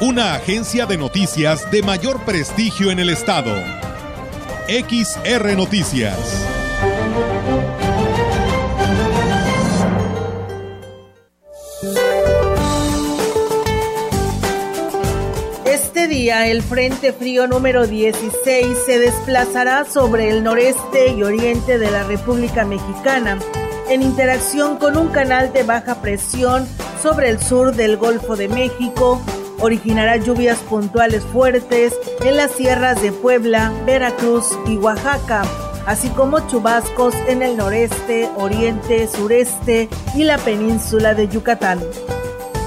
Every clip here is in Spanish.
Una agencia de noticias de mayor prestigio en el estado. XR Noticias. Este día el Frente Frío número 16 se desplazará sobre el noreste y oriente de la República Mexicana en interacción con un canal de baja presión sobre el sur del Golfo de México, originará lluvias puntuales fuertes en las sierras de Puebla, Veracruz y Oaxaca, así como chubascos en el noreste, oriente, sureste y la península de Yucatán.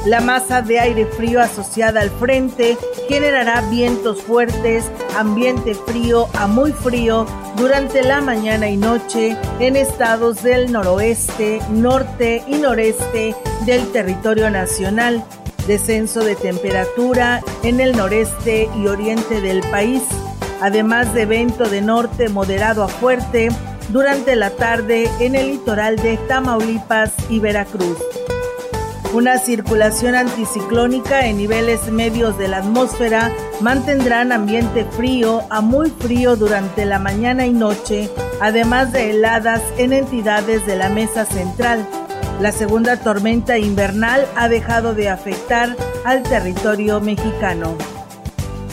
La masa de aire frío asociada al frente generará vientos fuertes, ambiente frío a muy frío durante la mañana y noche en estados del noroeste, norte y noreste del territorio nacional, descenso de temperatura en el noreste y oriente del país, además de viento de norte moderado a fuerte durante la tarde en el litoral de Tamaulipas y Veracruz. Una circulación anticiclónica en niveles medios de la atmósfera mantendrán ambiente frío a muy frío durante la mañana y noche, además de heladas en entidades de la mesa central. La segunda tormenta invernal ha dejado de afectar al territorio mexicano.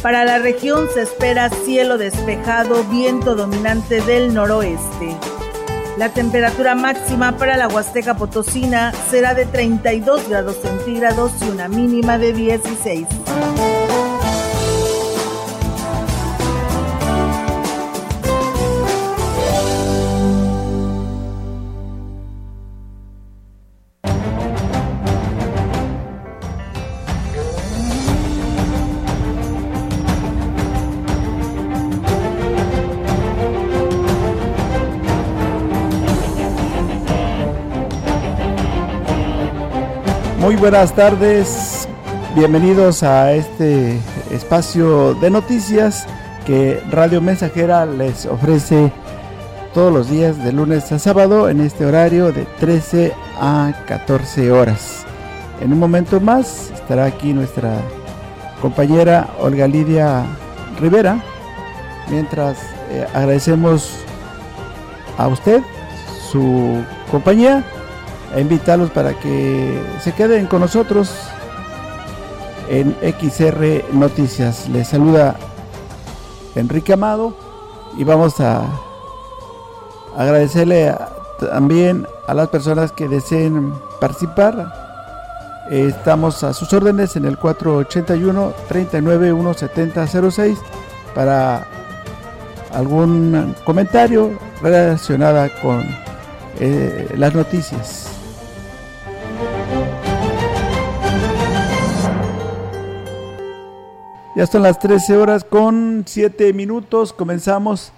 Para la región se espera cielo despejado, viento dominante del noroeste. La temperatura máxima para la Huasteca Potosina será de 32 grados centígrados y una mínima de 16. Buenas tardes, bienvenidos a este espacio de noticias que Radio Mensajera les ofrece todos los días de lunes a sábado en este horario de 13 a 14 horas. En un momento más estará aquí nuestra compañera Olga Lidia Rivera, mientras eh, agradecemos a usted su compañía e invitarlos para que se queden con nosotros en XR Noticias. Les saluda Enrique Amado y vamos a agradecerle también a las personas que deseen participar. Estamos a sus órdenes en el 481 39 17006 para algún comentario relacionada con eh, las noticias. Ya son las 13 horas con 7 minutos. Comenzamos.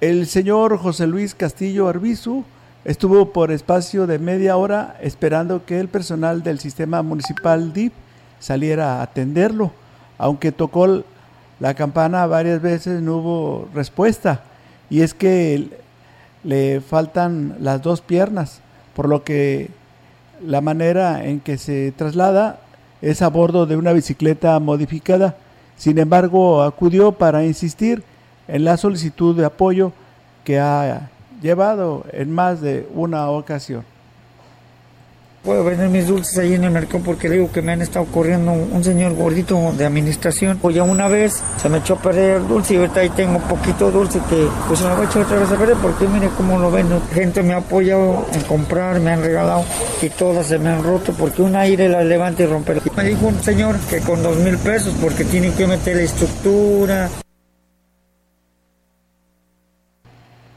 El señor José Luis Castillo Arbizu estuvo por espacio de media hora esperando que el personal del sistema municipal DIP saliera a atenderlo. Aunque tocó la campana varias veces no hubo respuesta. Y es que le faltan las dos piernas, por lo que la manera en que se traslada es a bordo de una bicicleta modificada sin embargo, acudió para insistir en la solicitud de apoyo que ha llevado en más de una ocasión. Puedo vender mis dulces ahí en el mercado porque digo que me han estado corriendo un señor gordito de administración. Ya una vez se me echó a perder el dulce y ahorita ahí tengo poquito dulce que pues me lo voy a echar otra vez a perder porque mire cómo lo vendo. Gente me ha apoyado en comprar, me han regalado y todas se me han roto porque un aire la levanta y rompe. Me dijo un señor que con dos mil pesos porque tienen que meter la estructura.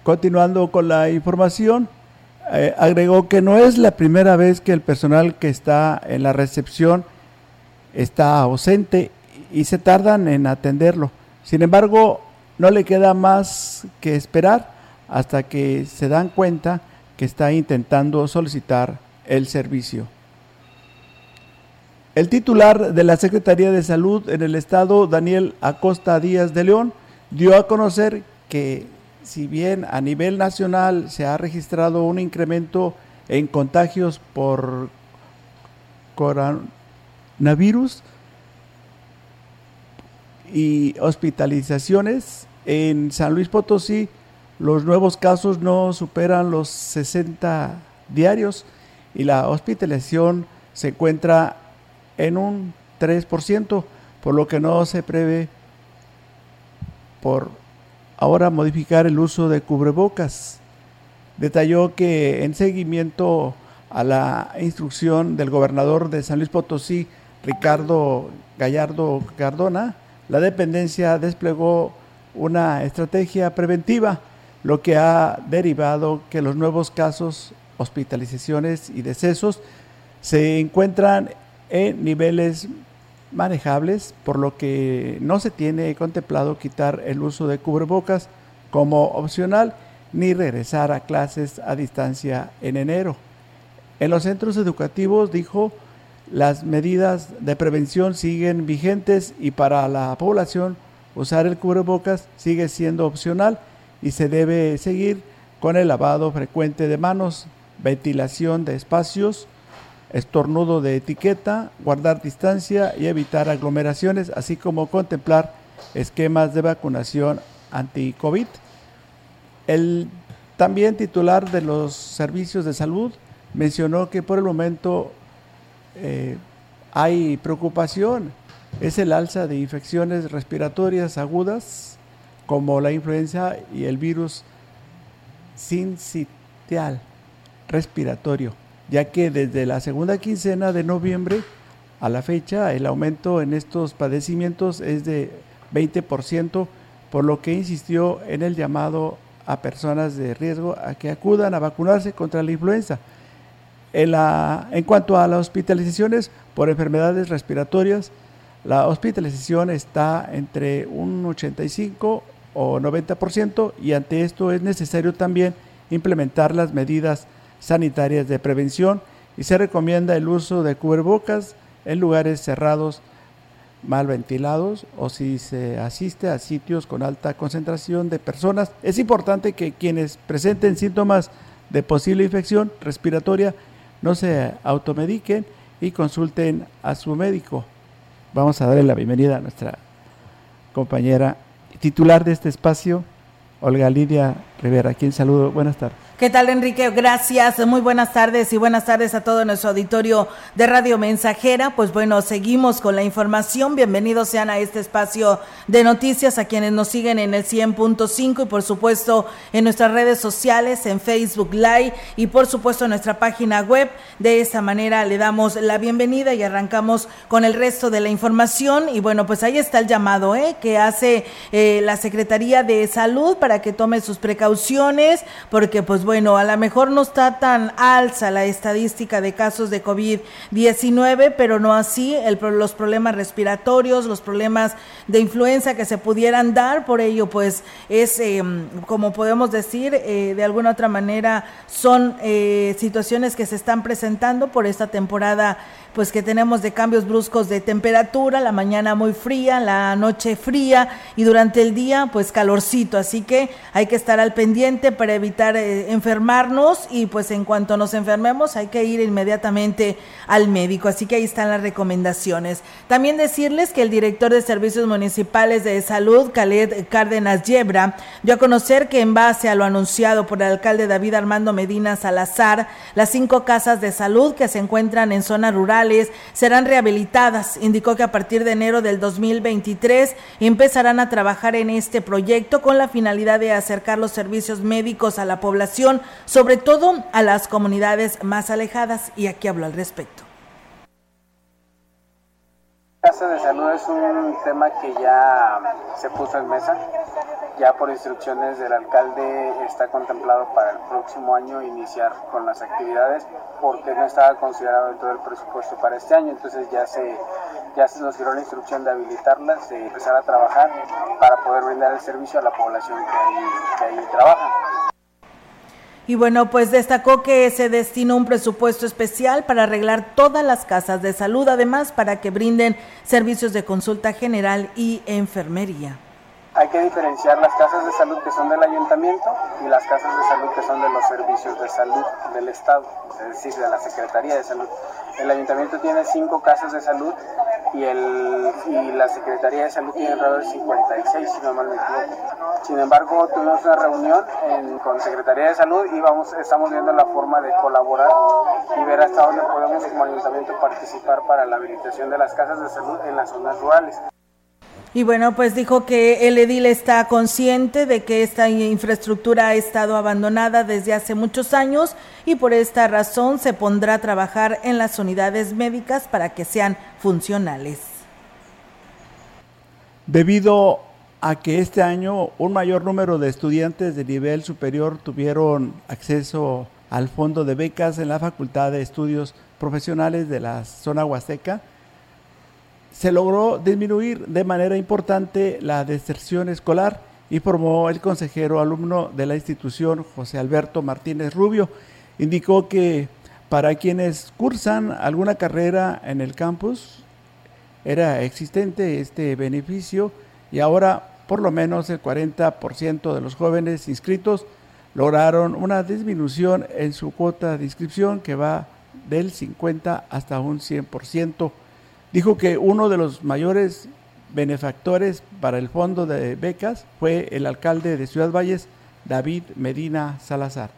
Continuando con la información, eh, agregó que no es la primera vez que el personal que está en la recepción está ausente y se tardan en atenderlo. Sin embargo, no le queda más que esperar hasta que se dan cuenta que está intentando solicitar el servicio. El titular de la Secretaría de Salud en el estado, Daniel Acosta Díaz de León, dio a conocer que si bien a nivel nacional se ha registrado un incremento en contagios por coronavirus y hospitalizaciones, en San Luis Potosí los nuevos casos no superan los 60 diarios y la hospitalización se encuentra en un 3%, por lo que no se prevé por ahora modificar el uso de cubrebocas. Detalló que en seguimiento a la instrucción del gobernador de San Luis Potosí, Ricardo Gallardo Cardona, la dependencia desplegó una estrategia preventiva, lo que ha derivado que los nuevos casos, hospitalizaciones y decesos se encuentran en niveles manejables, por lo que no se tiene contemplado quitar el uso de cubrebocas como opcional ni regresar a clases a distancia en enero. En los centros educativos, dijo, las medidas de prevención siguen vigentes y para la población usar el cubrebocas sigue siendo opcional y se debe seguir con el lavado frecuente de manos, ventilación de espacios, estornudo de etiqueta, guardar distancia y evitar aglomeraciones, así como contemplar esquemas de vacunación anti-COVID. El también titular de los servicios de salud mencionó que por el momento eh, hay preocupación, es el alza de infecciones respiratorias agudas como la influenza y el virus sincitial respiratorio ya que desde la segunda quincena de noviembre a la fecha el aumento en estos padecimientos es de 20%, por lo que insistió en el llamado a personas de riesgo a que acudan a vacunarse contra la influenza. En, la, en cuanto a las hospitalizaciones por enfermedades respiratorias, la hospitalización está entre un 85 o 90% y ante esto es necesario también implementar las medidas sanitarias de prevención y se recomienda el uso de cubrebocas en lugares cerrados mal ventilados o si se asiste a sitios con alta concentración de personas. Es importante que quienes presenten síntomas de posible infección respiratoria no se automediquen y consulten a su médico. Vamos a darle la bienvenida a nuestra compañera titular de este espacio, Olga Lidia Rivera, quien saludo. Buenas tardes. ¿Qué tal, Enrique? Gracias. Muy buenas tardes y buenas tardes a todo nuestro auditorio de Radio Mensajera. Pues bueno, seguimos con la información. Bienvenidos sean a este espacio de noticias a quienes nos siguen en el 100.5 y por supuesto en nuestras redes sociales, en Facebook Live y por supuesto en nuestra página web. De esta manera le damos la bienvenida y arrancamos con el resto de la información. Y bueno, pues ahí está el llamado ¿eh? que hace eh, la Secretaría de Salud para que tome sus precauciones, porque pues bueno, a lo mejor no está tan alza la estadística de casos de COVID-19, pero no así los problemas respiratorios, los problemas de influenza que se pudieran dar. Por ello, pues es, em, como podemos decir, eh, de alguna otra manera, son eh, situaciones que se están presentando por esta temporada pues que tenemos de cambios bruscos de temperatura, la mañana muy fría, la noche fría y durante el día pues calorcito, así que hay que estar al pendiente para evitar eh, enfermarnos y pues en cuanto nos enfermemos hay que ir inmediatamente al médico, así que ahí están las recomendaciones. También decirles que el director de Servicios Municipales de Salud, Khaled Cárdenas Yebra, dio a conocer que en base a lo anunciado por el alcalde David Armando Medina Salazar, las cinco casas de salud que se encuentran en zonas serán rehabilitadas. Indicó que a partir de enero del 2023 empezarán a trabajar en este proyecto con la finalidad de acercar los servicios médicos a la población, sobre todo a las comunidades más alejadas. Y aquí hablo al respecto. Casa de salud es un tema que ya se puso en mesa. Ya por instrucciones del alcalde está contemplado para el próximo año iniciar con las actividades porque no estaba considerado dentro del presupuesto para este año. Entonces ya se, ya se nos dio la instrucción de habilitarlas, de empezar a trabajar para poder brindar el servicio a la población que ahí, que ahí trabaja. Y bueno, pues destacó que se destinó un presupuesto especial para arreglar todas las casas de salud, además para que brinden servicios de consulta general y enfermería. Hay que diferenciar las casas de salud que son del ayuntamiento y las casas de salud que son de los servicios de salud del Estado, es decir, de la Secretaría de Salud. El ayuntamiento tiene cinco casas de salud y, el, y la Secretaría de Salud tiene alrededor de 56, si no mal me equivoco. Sin embargo, tuvimos una reunión con Secretaría de Salud y vamos, estamos viendo la forma de colaborar y ver hasta dónde podemos como ayuntamiento participar para la habilitación de las casas de salud en las zonas rurales. Y bueno, pues dijo que el edil está consciente de que esta infraestructura ha estado abandonada desde hace muchos años y por esta razón se pondrá a trabajar en las unidades médicas para que sean funcionales. Debido a que este año un mayor número de estudiantes de nivel superior tuvieron acceso al fondo de becas en la Facultad de Estudios Profesionales de la zona huasteca, se logró disminuir de manera importante la deserción escolar, informó el consejero alumno de la institución José Alberto Martínez Rubio. Indicó que para quienes cursan alguna carrera en el campus era existente este beneficio y ahora por lo menos el 40% de los jóvenes inscritos lograron una disminución en su cuota de inscripción que va del 50 hasta un 100% dijo que uno de los mayores benefactores para el fondo de becas fue el alcalde de Ciudad Valles, David Medina Salazar.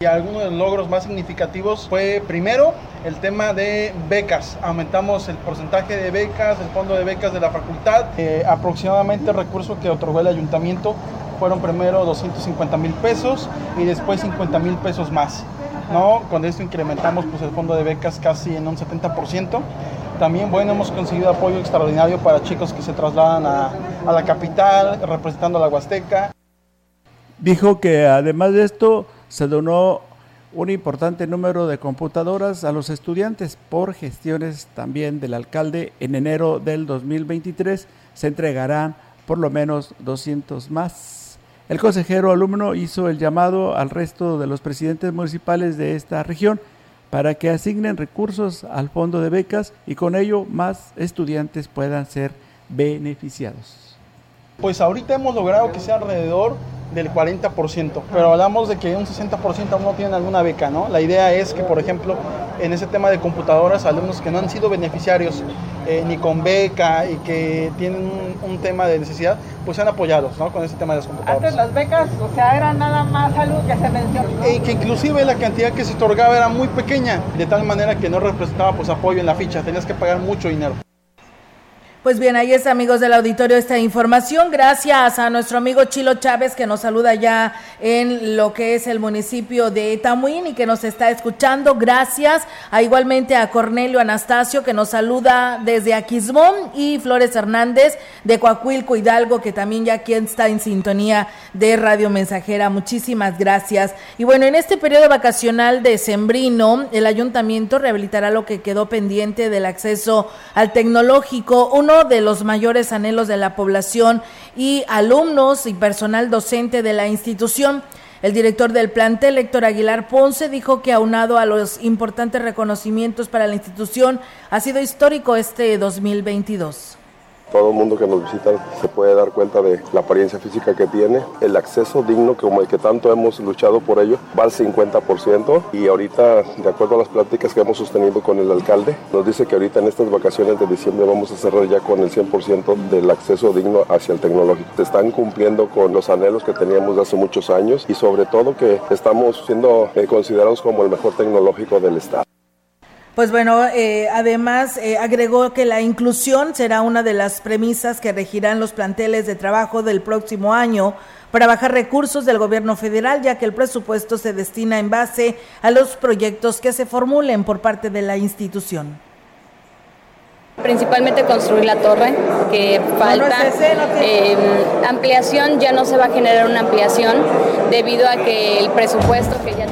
Y algunos de los logros más significativos fue primero el tema de becas. Aumentamos el porcentaje de becas, el fondo de becas de la facultad. Eh, aproximadamente el recurso que otorgó el ayuntamiento fueron primero 250 mil pesos y después 50 mil pesos más. ¿no? Con esto incrementamos pues, el fondo de becas casi en un 70%. También, bueno, hemos conseguido apoyo extraordinario para chicos que se trasladan a, la capital, representando a la Huasteca. Dijo que además de esto, se donó un importante número de computadoras a los estudiantes por gestiones también del alcalde. En enero del 2023 se entregarán por lo menos 200 más. El consejero alumno hizo el llamado al resto de los presidentes municipales de esta región para que asignen recursos al fondo de becas y con ello más estudiantes puedan ser beneficiados. Pues ahorita hemos logrado que sea alrededor del 40%, pero hablamos de que un 60% aún no tienen alguna beca, ¿no? La idea es que, por ejemplo, en ese tema de computadoras, alumnos que no han sido beneficiarios eh, ni con beca y que tienen un, un, tema de necesidad, pues sean apoyados, ¿no? Con ese tema de las computadoras. Antes las becas, o sea, eran nada más algo que se mencionó. ¿no? Y que inclusive la cantidad que se otorgaba era muy pequeña, de tal manera que no representaba pues apoyo en la ficha, tenías que pagar mucho dinero. Pues bien, ahí es amigos del auditorio esta información. Gracias a nuestro amigo Chilo Chávez que nos saluda ya en lo que es el municipio de Tamuín y que nos está escuchando. Gracias a igualmente a Cornelio Anastasio que nos saluda desde Aquismón y Flores Hernández de Coahuilco Hidalgo que también ya aquí está en sintonía de Radio Mensajera. Muchísimas gracias. Y bueno, en este periodo vacacional de Sembrino, el ayuntamiento rehabilitará lo que quedó pendiente del acceso al tecnológico. Uno de los mayores anhelos de la población y alumnos y personal docente de la institución. El director del plantel, Héctor Aguilar Ponce, dijo que aunado a los importantes reconocimientos para la institución, ha sido histórico este 2022. Todo el mundo que nos visita se puede dar cuenta de la apariencia física que tiene, el acceso digno como el que tanto hemos luchado por ello, va al 50% y ahorita, de acuerdo a las pláticas que hemos sostenido con el alcalde, nos dice que ahorita en estas vacaciones de diciembre vamos a cerrar ya con el 100% del acceso digno hacia el tecnológico. Se están cumpliendo con los anhelos que teníamos de hace muchos años y sobre todo que estamos siendo eh, considerados como el mejor tecnológico del estado. Pues bueno, eh, además eh, agregó que la inclusión será una de las premisas que regirán los planteles de trabajo del próximo año para bajar recursos del gobierno federal, ya que el presupuesto se destina en base a los proyectos que se formulen por parte de la institución. Principalmente construir la torre, que falta. Em, ampliación, ya no se va a generar una ampliación debido a que el presupuesto que ya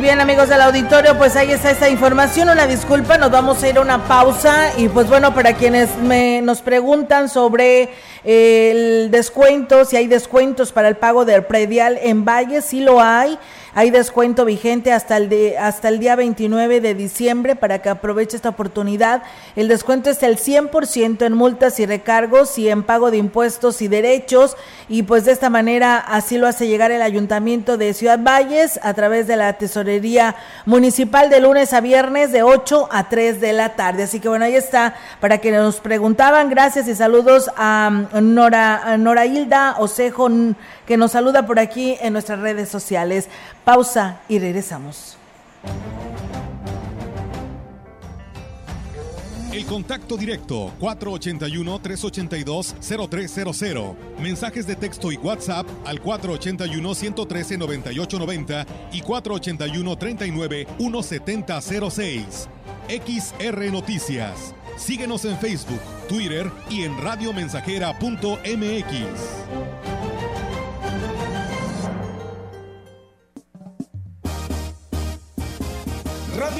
bien amigos del auditorio, pues ahí está esta información, una disculpa, nos vamos a ir a una pausa y pues bueno, para quienes me, nos preguntan sobre eh, el descuento, si hay descuentos para el pago del predial en Valle, sí lo hay. Hay descuento vigente hasta el, de, hasta el día 29 de diciembre para que aproveche esta oportunidad. El descuento es el 100% en multas y recargos y en pago de impuestos y derechos. Y pues de esta manera así lo hace llegar el Ayuntamiento de Ciudad Valles a través de la Tesorería Municipal de lunes a viernes de 8 a 3 de la tarde. Así que bueno, ahí está para que nos preguntaban. Gracias y saludos a Nora, Nora Hilda Osejo que nos saluda por aquí en nuestras redes sociales. Pausa y regresamos. El contacto directo 481-382-0300. Mensajes de texto y WhatsApp al 481-113-9890 y 481-39-1706. XR Noticias. Síguenos en Facebook, Twitter y en radiomensajera.mx.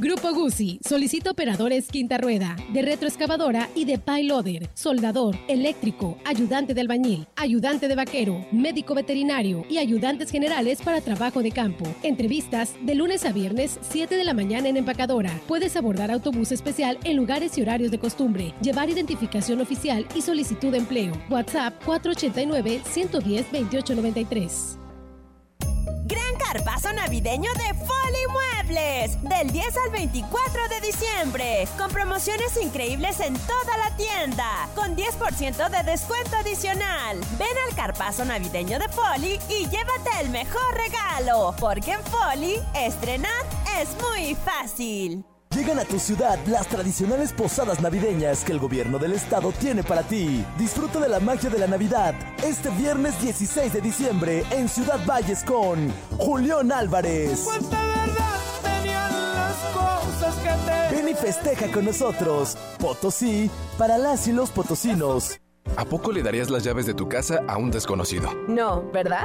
Grupo Guzzi solicita operadores quinta rueda, de retroexcavadora y de payloader, soldador, eléctrico, ayudante de albañil, ayudante de vaquero, médico veterinario y ayudantes generales para trabajo de campo. Entrevistas de lunes a viernes, 7 de la mañana en empacadora. Puedes abordar autobús especial en lugares y horarios de costumbre, llevar identificación oficial y solicitud de empleo. WhatsApp 489 110 2893. Gran carpazo navideño de Folly Muebles. Del 10 al 24 de diciembre. Con promociones increíbles en toda la tienda. Con 10% de descuento adicional. Ven al carpazo navideño de Folly y llévate el mejor regalo. Porque en Folly, estrenar es muy fácil. Llegan a tu ciudad las tradicionales posadas navideñas que el gobierno del estado tiene para ti. Disfruta de la magia de la Navidad este viernes 16 de diciembre en Ciudad Valles con Julián Álvarez. Ven y festeja con nosotros. Potosí para las y los potosinos. ¿A poco le darías las llaves de tu casa a un desconocido? No, ¿verdad?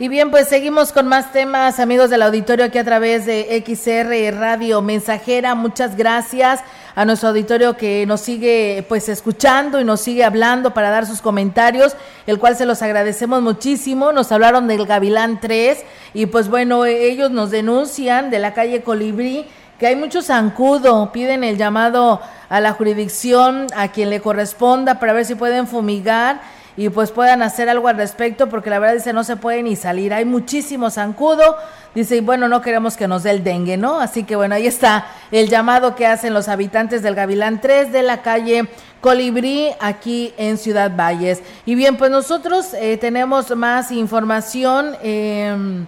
Y bien, pues seguimos con más temas, amigos del auditorio, aquí a través de XR Radio Mensajera. Muchas gracias a nuestro auditorio que nos sigue pues escuchando y nos sigue hablando para dar sus comentarios, el cual se los agradecemos muchísimo. Nos hablaron del Gavilán 3 y pues bueno, ellos nos denuncian de la calle Colibrí que hay mucho zancudo, piden el llamado a la jurisdicción, a quien le corresponda, para ver si pueden fumigar y pues puedan hacer algo al respecto, porque la verdad dice no se puede ni salir, hay muchísimo zancudo, dice, y bueno, no queremos que nos dé el dengue, ¿no? Así que bueno, ahí está el llamado que hacen los habitantes del Gavilán 3 de la calle Colibrí aquí en Ciudad Valles. Y bien, pues nosotros eh, tenemos más información. Eh,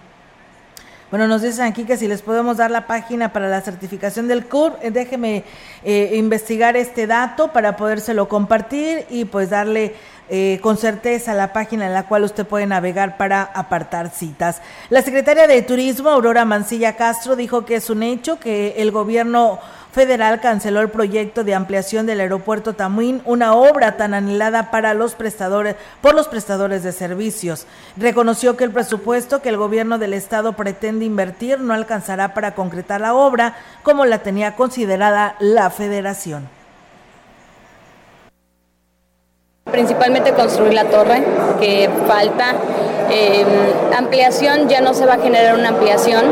Bueno, nos dicen aquí que si les podemos dar la página para la certificación del CUR, eh, déjeme eh, investigar este dato para podérselo compartir y pues darle eh, con certeza la página en la cual usted puede navegar para apartar citas. La secretaria de Turismo, Aurora Mancilla Castro, dijo que es un hecho que el gobierno federal canceló el proyecto de ampliación del aeropuerto Tamuín, una obra tan anhelada para los prestadores por los prestadores de servicios. Reconoció que el presupuesto que el gobierno del estado pretende invertir no alcanzará para concretar la obra como la tenía considerada la federación. Principalmente construir la torre, que falta. Eh, ampliación, ya no se va a generar una ampliación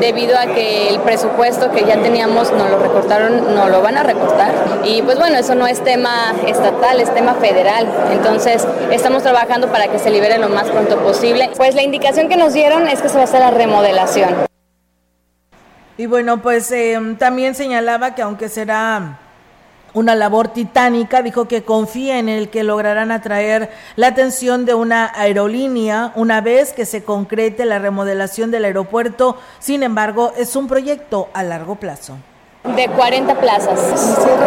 debido a que el presupuesto que ya teníamos no lo recortaron, no lo van a recortar. Y pues bueno, eso no es tema estatal, es tema federal. Entonces estamos trabajando para que se libere lo más pronto posible. Pues la indicación que nos dieron es que se va a hacer la remodelación. Y bueno, pues eh, también señalaba que aunque será una labor titánica, dijo que confía en el que lograrán atraer la atención de una aerolínea una vez que se concrete la remodelación del aeropuerto. Sin embargo, es un proyecto a largo plazo de 40 plazas.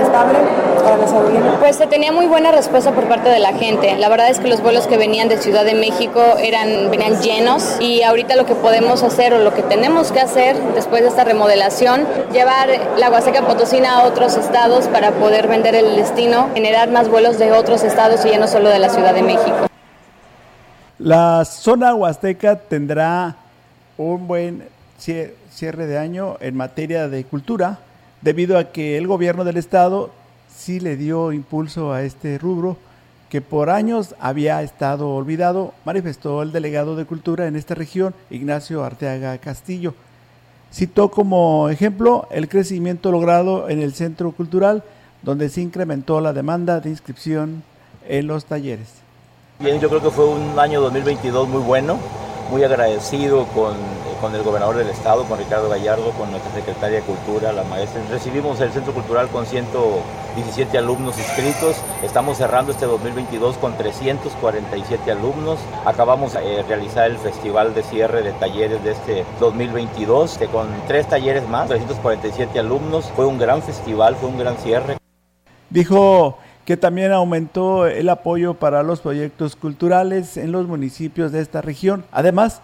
estable para las aerolíneas? Pues se tenía muy buena respuesta por parte de la gente. La verdad es que los vuelos que venían de Ciudad de México eran venían llenos y ahorita lo que podemos hacer o lo que tenemos que hacer después de esta remodelación, llevar la Huasteca Potosina a otros estados para poder vender el destino, generar más vuelos de otros estados y ya no solo de la Ciudad de México. La zona huasteca tendrá un buen cierre de año en materia de cultura, debido a que el gobierno del estado sí le dio impulso a este rubro que por años había estado olvidado, manifestó el delegado de Cultura en esta región, Ignacio Arteaga Castillo. Citó como ejemplo el crecimiento logrado en el centro cultural, donde se incrementó la demanda de inscripción en los talleres. Bien, yo creo que fue un año 2022 muy bueno, muy agradecido con con el gobernador del estado, con Ricardo Gallardo, con nuestra secretaria de Cultura, la maestra. Recibimos el Centro Cultural con 117 alumnos inscritos. Estamos cerrando este 2022 con 347 alumnos. Acabamos de eh, realizar el festival de cierre de talleres de este 2022 que con tres talleres más, 347 alumnos. Fue un gran festival, fue un gran cierre. Dijo que también aumentó el apoyo para los proyectos culturales en los municipios de esta región. Además,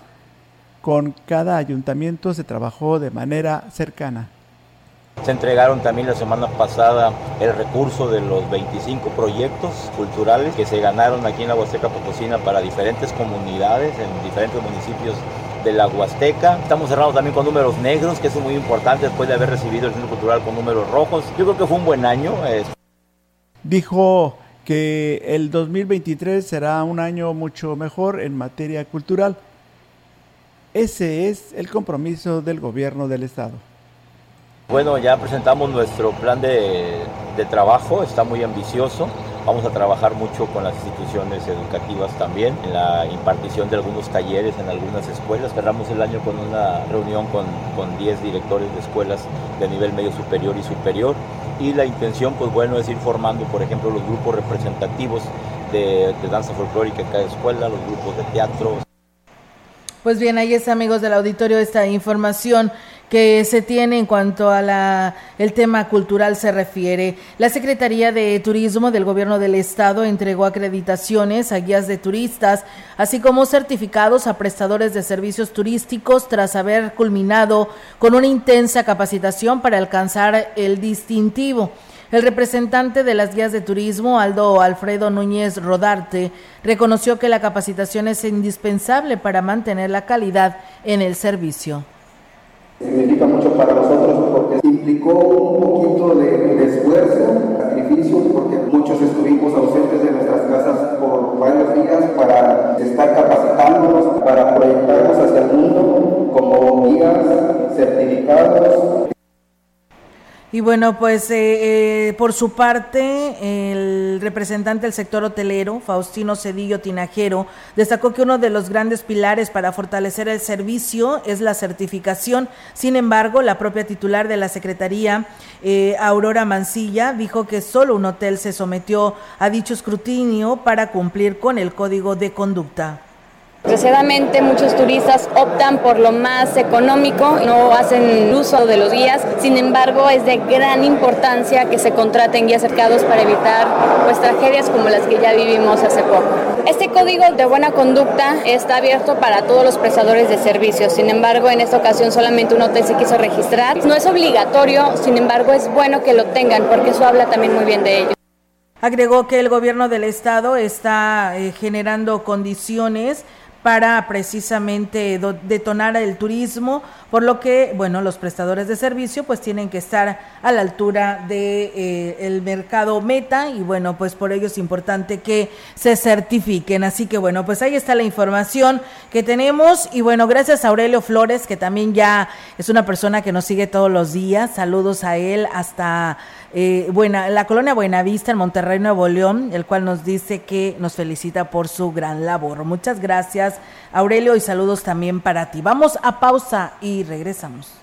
con cada ayuntamiento se trabajó de manera cercana. Se entregaron también la semana pasada el recurso de los 25 proyectos culturales que se ganaron aquí en la Huasteca Potosina para diferentes comunidades en diferentes municipios de la Huasteca. Estamos cerrados también con números negros, que es muy importante después de haber recibido el Centro Cultural con números rojos. Yo creo que fue un buen año. Dijo que el 2023 será un año mucho mejor en materia cultural ese es el compromiso del gobierno del estado. Bueno, ya presentamos nuestro plan de, trabajo, está muy ambicioso. Vamos a trabajar mucho con las instituciones educativas también, en la impartición de algunos talleres en algunas escuelas. Cerramos el año con una reunión con, 10 directores de escuelas de nivel medio superior y superior. Y la intención, pues bueno, es ir formando, por ejemplo, los grupos representativos de, danza folclórica en cada escuela, los grupos de teatro. Pues bien, ahí está, amigos del auditorio, esta información que se tiene en cuanto a la el tema cultural se refiere. La Secretaría de Turismo del Gobierno del Estado entregó acreditaciones a guías de turistas, así como certificados a prestadores de servicios turísticos tras haber culminado con una intensa capacitación para alcanzar el distintivo. El representante de las guías de turismo, Aldo Alfredo Núñez Rodarte, reconoció que la capacitación es indispensable para mantener la calidad en el servicio. Para nosotros porque implicó un poquito de, esfuerzo, sacrificio, porque muchos estuvimos ausentes de nuestras casas por varios días para estar capacitándonos, para proyectarnos hacia el mundo como guías certificados. Y bueno, pues eh, eh, por su parte, el representante del sector hotelero, Faustino Cedillo Tinajero, destacó que uno de los grandes pilares para fortalecer el servicio es la certificación. Sin embargo, la propia titular de la Secretaría, eh, Aurora Mancilla, dijo que solo un hotel se sometió a dicho escrutinio para cumplir con el código de conducta. Desgraciadamente muchos turistas optan por lo más económico, no hacen uso de los guías, sin embargo es de gran importancia que se contraten guías cercados para evitar pues tragedias como las que ya vivimos hace poco. Este código de buena conducta está abierto para todos los prestadores de servicios, sin embargo en esta ocasión solamente un hotel se quiso registrar. No es obligatorio, sin embargo es bueno que lo tengan porque eso habla también muy bien de ellos. Agregó que el gobierno del estado está eh, generando condiciones para precisamente detonar el turismo, por lo que, bueno, los prestadores de servicio pues tienen que estar a la altura de eh, mercado meta y bueno, pues por ello es importante que se certifiquen. Así que bueno, pues ahí está la información que tenemos y bueno, gracias a Aurelio Flores, que también ya es una persona que nos sigue todos los días. Saludos a él hasta eh, la colonia Buenavista en Monterrey, Nuevo León, el cual nos dice que nos felicita por su gran labor. Muchas gracias, Aurelio, y saludos también para ti. Vamos a pausa y regresamos.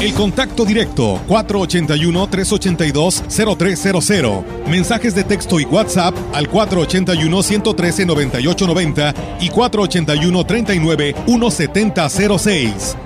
El contacto directo 481-382-0300. Mensajes de texto y WhatsApp al 481-113-9890 y 481-39-1706.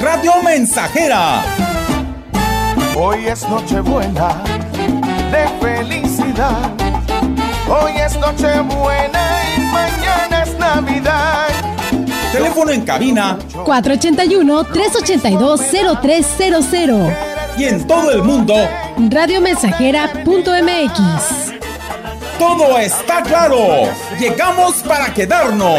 Radio Mensajera. Hoy es Nochebuena de felicidad. Hoy es Nochebuena y mañana es Navidad. Teléfono en cabina 481-382-0300. Y en todo el mundo, radiomensajera.mx. Todo está claro. Llegamos para quedarnos.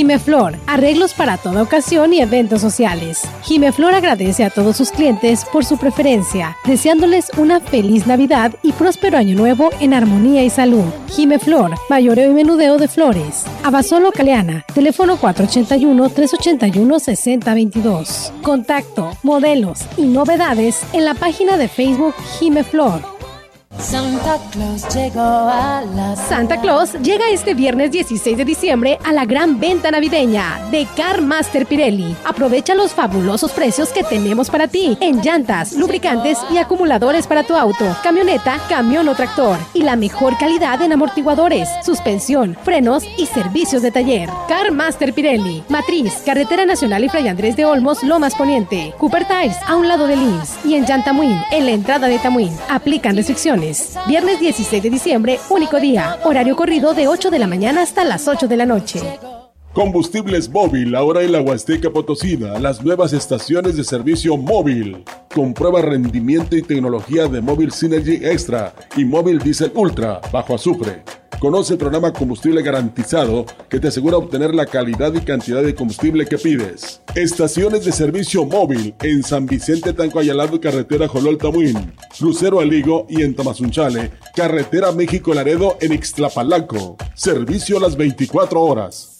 Jimeflor, arreglos para toda ocasión y eventos sociales. Jimeflor agradece a todos sus clientes por su preferencia, deseándoles una feliz Navidad y próspero año nuevo en armonía y salud. Jimeflor, mayoreo y menudeo de flores. Abasolo Caleana, teléfono 481-381-6022. Contacto, modelos y novedades en la página de Facebook Jimeflor. Santa Claus llegó a la Santa Claus llega este viernes 16 de diciembre a la gran venta navideña de Car Master Pirelli. Aprovecha los fabulosos precios que tenemos para ti en llantas, lubricantes y acumuladores para tu auto, camioneta, camión o tractor y la mejor calidad en amortiguadores, suspensión, frenos y servicios de taller. Car Master Pirelli, Matriz, Carretera Nacional y Fray Andrés de Olmos, Lomas Poniente, Cooper Tires a un lado de Lins y en Yantamuín, en la entrada de Tamuín. Aplican restricciones. Viernes 16 de diciembre, único día. Horario corrido de 8 de la mañana hasta las 8 de la noche. Combustibles Móvil, ahora en la Huasteca Potosina, las nuevas estaciones de servicio móvil. Comprueba rendimiento y tecnología de Móvil Synergy Extra y Móvil Diesel Ultra bajo azufre. Conoce el programa Combustible Garantizado que te asegura obtener la calidad y cantidad de combustible que pides. Estaciones de servicio móvil en San Vicente Tanco Ayalado, carretera Jolol Tamuín, Lucero Aligo y en Tamazunchale, carretera México Laredo en Ixtlapalaco. Servicio las 24 horas.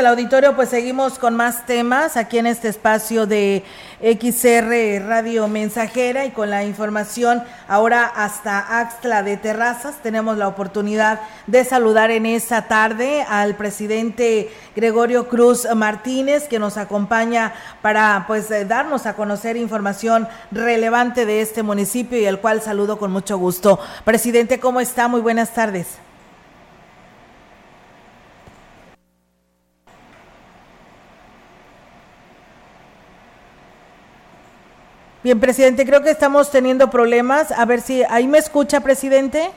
Del auditorio, pues seguimos con más temas aquí en este espacio de XR Radio Mensajera y con la información ahora hasta Axtla de Terrazas. Tenemos la oportunidad de saludar en esta tarde al presidente Gregorio Cruz Martínez que nos acompaña para pues eh, darnos a conocer información relevante de este municipio y el cual saludo con mucho gusto. Presidente, ¿cómo está? Muy buenas tardes. Bien, presidente, creo que estamos teniendo problemas. A ver si ahí me escucha, presidente.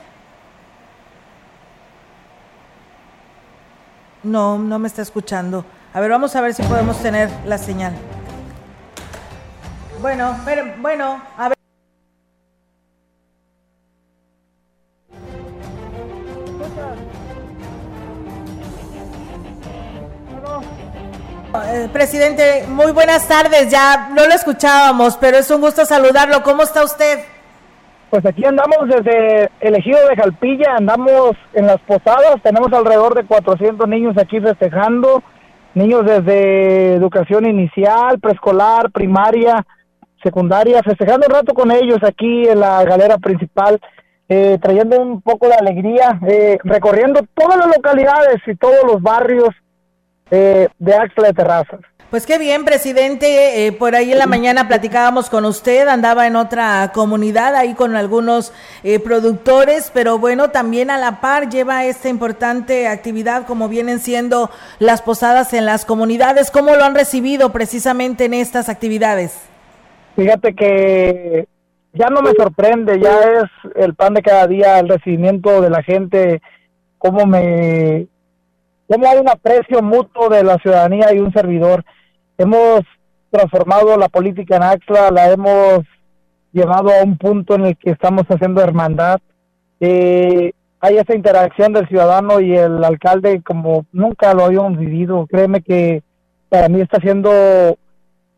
No, no me está escuchando. A ver, vamos a ver si podemos tener la señal. Bueno, bueno, a ver. Presidente, muy buenas tardes. Ya no lo escuchábamos, pero es un gusto saludarlo. ¿Cómo está usted? Pues aquí andamos desde el ejido de Jalpilla, andamos en las posadas, tenemos alrededor de 400 niños aquí festejando, niños desde educación inicial, preescolar, primaria, secundaria, festejando un rato con ellos aquí en la galera principal, eh, trayendo un poco de alegría, eh, recorriendo todas las localidades y todos los barrios eh, de Axla de Terrazas. Pues qué bien, presidente. Eh, por ahí en la mañana platicábamos con usted, andaba en otra comunidad ahí con algunos eh, productores, pero bueno, también a la par lleva esta importante actividad como vienen siendo las posadas en las comunidades. ¿Cómo lo han recibido precisamente en estas actividades? Fíjate que ya no me sorprende, ya es el pan de cada día, el recibimiento de la gente, cómo me cómo hay un aprecio mutuo de la ciudadanía y un servidor. Hemos transformado la política en Axla, la hemos llevado a un punto en el que estamos haciendo hermandad. Eh, hay esa interacción del ciudadano y el alcalde como nunca lo habíamos vivido. Créeme que para mí está siendo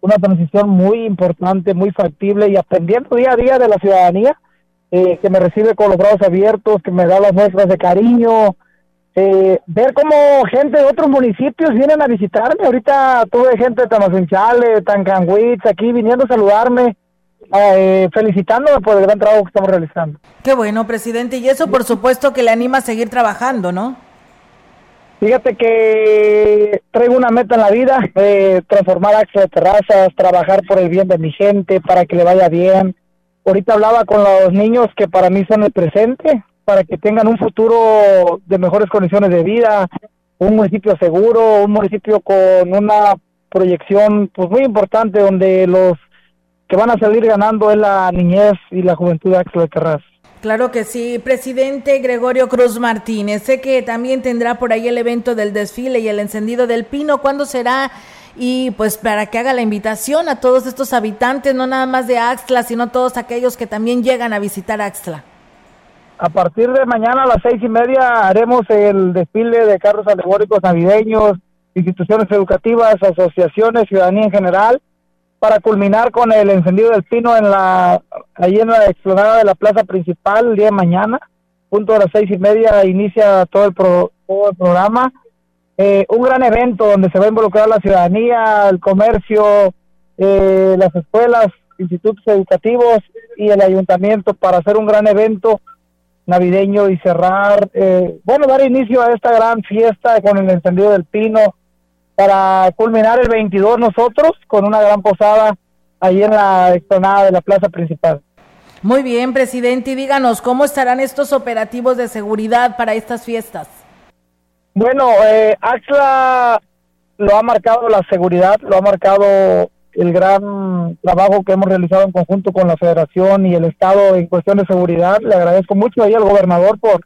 una transición muy importante, muy factible y aprendiendo día a día de la ciudadanía, eh, que me recibe con los brazos abiertos, que me da las muestras de cariño, eh, ver cómo gente de otros municipios vienen a visitarme. Ahorita tuve gente de Tamazunchale, Tancanguitz, aquí viniendo a saludarme, eh, felicitándome por el gran trabajo que estamos realizando. Qué bueno, presidente. Y eso, por supuesto, que le anima a seguir trabajando, ¿no? Fíjate que traigo una meta en la vida, eh, transformar acceso de terrazas, trabajar por el bien de mi gente, para que le vaya bien. Ahorita hablaba con los niños que para mí son el presente, para que tengan un futuro de mejores condiciones de vida, un municipio seguro, un municipio con una proyección pues muy importante donde los que van a salir ganando es la niñez y la juventud de Axel Terraz. Claro que sí, presidente Gregorio Cruz Martínez. Sé que también tendrá por ahí el evento del desfile y el encendido del pino. ¿Cuándo será y pues para que haga la invitación a todos estos habitantes, no nada más de Axtla, sino todos aquellos que también llegan a visitar Axtla. A partir de mañana a las seis y media haremos el desfile de carros alegóricos navideños, instituciones educativas, asociaciones, ciudadanía en general, para culminar con el encendido del pino en la, ahí en la explanada de la plaza principal el día de mañana, punto a las seis y media inicia todo el, todo el programa. Eh, un gran evento donde se va a involucrar la ciudadanía, el comercio, eh, las escuelas, institutos educativos y el ayuntamiento para hacer un gran evento navideño y cerrar, eh, bueno, dar inicio a esta gran fiesta con el encendido del pino para culminar el 22 nosotros con una gran posada ahí en la explanada de la plaza principal. Muy bien, presidente, y díganos, ¿cómo estarán estos operativos de seguridad para estas fiestas? Bueno, eh, Axla lo ha marcado la seguridad, lo ha marcado el gran trabajo que hemos realizado en conjunto con la federación y el estado en cuestión de seguridad. Le agradezco mucho ahí al gobernador por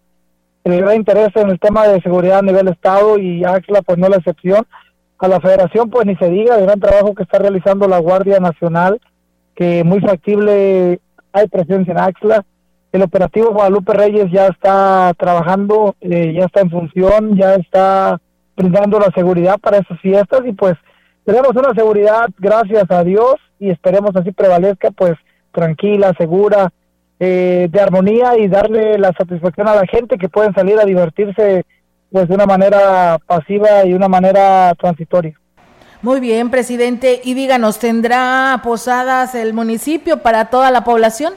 el gran interés en el tema de seguridad a nivel estado y Axla pues no la excepción. A la federación pues ni se diga el gran trabajo que está realizando la Guardia Nacional, que muy factible hay presencia en Axla. El operativo Guadalupe Reyes ya está trabajando, eh, ya está en función, ya está brindando la seguridad para esas fiestas y pues tenemos una seguridad, gracias a Dios, y esperemos así prevalezca, pues tranquila, segura, eh, de armonía y darle la satisfacción a la gente que pueden salir a divertirse pues de una manera pasiva y una manera transitoria. Muy bien, presidente. Y díganos, ¿tendrá posadas el municipio para toda la población?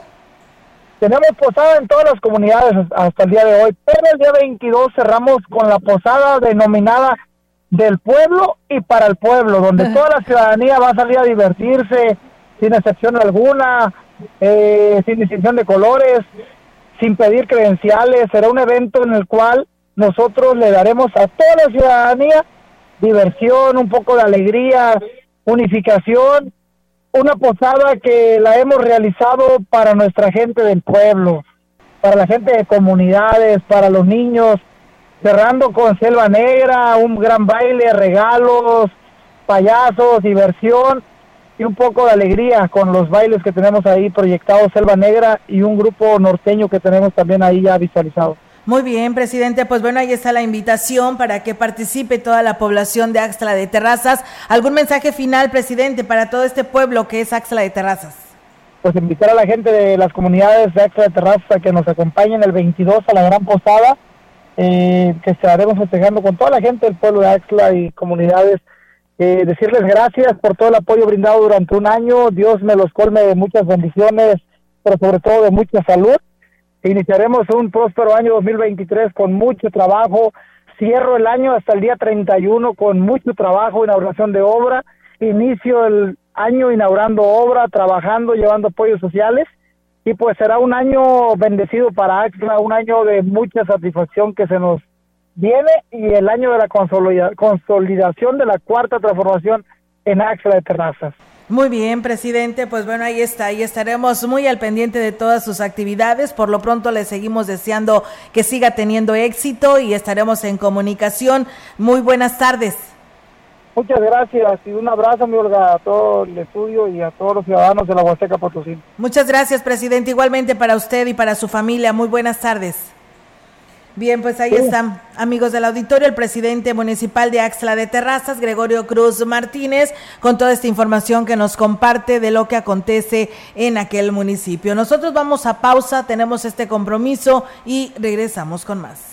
Tenemos posada en todas las comunidades hasta el día de hoy, pero el día 22 cerramos con la posada denominada del pueblo y para el pueblo, donde toda la ciudadanía va a salir a divertirse sin excepción alguna, eh, sin distinción de colores, sin pedir credenciales. Será un evento en el cual nosotros le daremos a toda la ciudadanía diversión, un poco de alegría, unificación, una posada que la hemos realizado para nuestra gente del pueblo, para la gente de comunidades, para los niños, cerrando con Selva Negra, un gran baile, regalos, payasos, diversión y un poco de alegría con los bailes que tenemos ahí proyectados Selva Negra y un grupo norteño que tenemos también ahí ya visualizado. Muy bien, presidente. Pues bueno, ahí está la invitación para que participe toda la población de Axtla de Terrazas. ¿Algún mensaje final, presidente, para todo este pueblo que es Axtla de Terrazas? Pues invitar a la gente de las comunidades de Axtla de Terrazas a que nos acompañen el 22 a la Gran Posada eh, que estaremos festejando con toda la gente del pueblo de Axla y comunidades. Eh, decirles gracias por todo el apoyo brindado durante un año. Dios me los colme de muchas bendiciones, pero sobre todo de mucha salud. Iniciaremos un próspero año 2023 con mucho trabajo. Cierro el año hasta el día 31 con mucho trabajo, inauguración de obra. Inicio el año inaugurando obra, trabajando, llevando apoyos sociales y pues será un año bendecido para Axla, un año de mucha satisfacción que se nos viene y el año de la consolidación de la cuarta transformación en Axla de Terrazas. Muy bien, presidente. Pues bueno, ahí está. Ahí estaremos muy al pendiente de todas sus actividades. Por lo pronto le seguimos deseando que siga teniendo éxito y estaremos en comunicación. Muy buenas tardes. Muchas gracias y un abrazo, mi Olga, a todo el estudio y a todos los ciudadanos de la Huasteca Potosí. Muchas gracias, presidente. Igualmente para usted y para su familia. Muy buenas tardes. Bien, pues ahí están, amigos del auditorio, el presidente municipal de Axla de Terrazas, Gregorio Cruz Martínez, con toda esta información que nos comparte de lo que acontece en aquel municipio. Nosotros vamos a pausa, tenemos este compromiso y regresamos con más.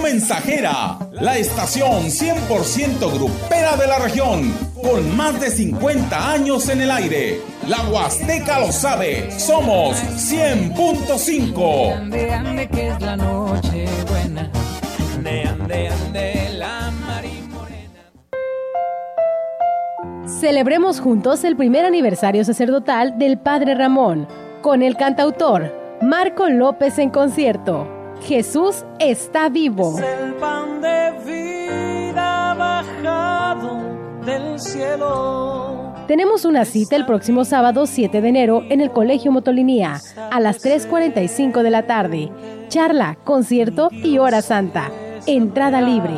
Mensajera, la estación 100% grupera de la región, con más de 50 años en el aire. La Huasteca lo sabe, somos 100.5. Ande, ande, que es la noche buena. Ande, ande, ande, la Celebremos juntos el primer aniversario sacerdotal del Padre Ramón con el cantautor Marco López en concierto. Jesús está vivo. el pan de vida bajado del cielo. Tenemos una cita el próximo sábado 7 de enero en el Colegio Motolinía a las 3.45 de la tarde. Charla, concierto y hora santa. Entrada libre.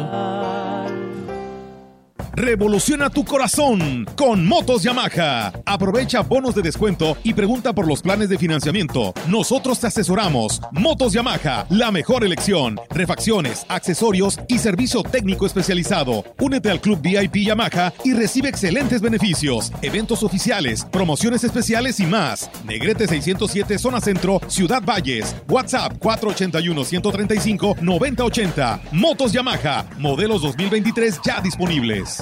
Revoluciona tu corazón con Motos Yamaha. Aprovecha bonos de descuento y pregunta por los planes de financiamiento. Nosotros te asesoramos. Motos Yamaha, la mejor elección. Refacciones, accesorios y servicio técnico especializado. Únete al Club VIP Yamaha y recibe excelentes beneficios, eventos oficiales, promociones especiales y más. Negrete 607 Zona Centro, Ciudad Valles. WhatsApp 481 135 9080. Motos Yamaha, modelos 2023 ya disponibles.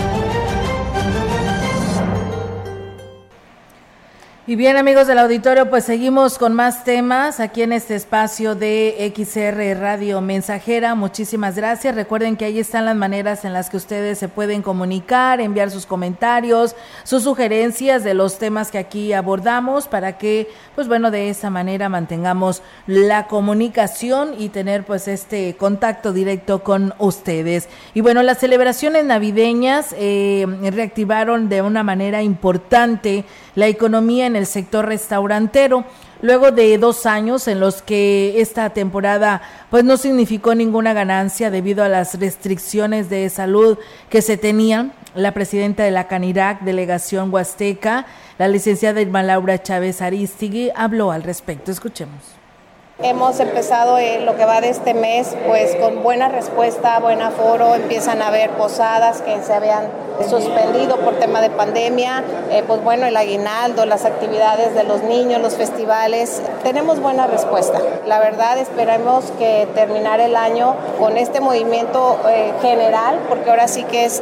Y bien amigos del auditorio, pues seguimos con más temas aquí en este espacio de XR Radio Mensajera. Muchísimas gracias. Recuerden que ahí están las maneras en las que ustedes se pueden comunicar, enviar sus comentarios, sus sugerencias de los temas que aquí abordamos para que, pues bueno, de esa manera mantengamos la comunicación y tener pues este contacto directo con ustedes. Y bueno, las celebraciones navideñas eh, reactivaron de una manera importante la economía en el sector restaurantero. Luego de dos años en los que esta temporada pues no significó ninguna ganancia debido a las restricciones de salud que se tenían, la presidenta de la Canirac, delegación Huasteca, la licenciada Irma Laura Chávez Aristigui, habló al respecto. Escuchemos. Hemos empezado en lo que va de este mes pues con buena respuesta, buen aforo, empiezan a haber posadas que se habían suspendido por tema de pandemia, eh, pues bueno, el aguinaldo, las actividades de los niños, los festivales, tenemos buena respuesta. La verdad esperamos que terminar el año con este movimiento eh, general, porque ahora sí que es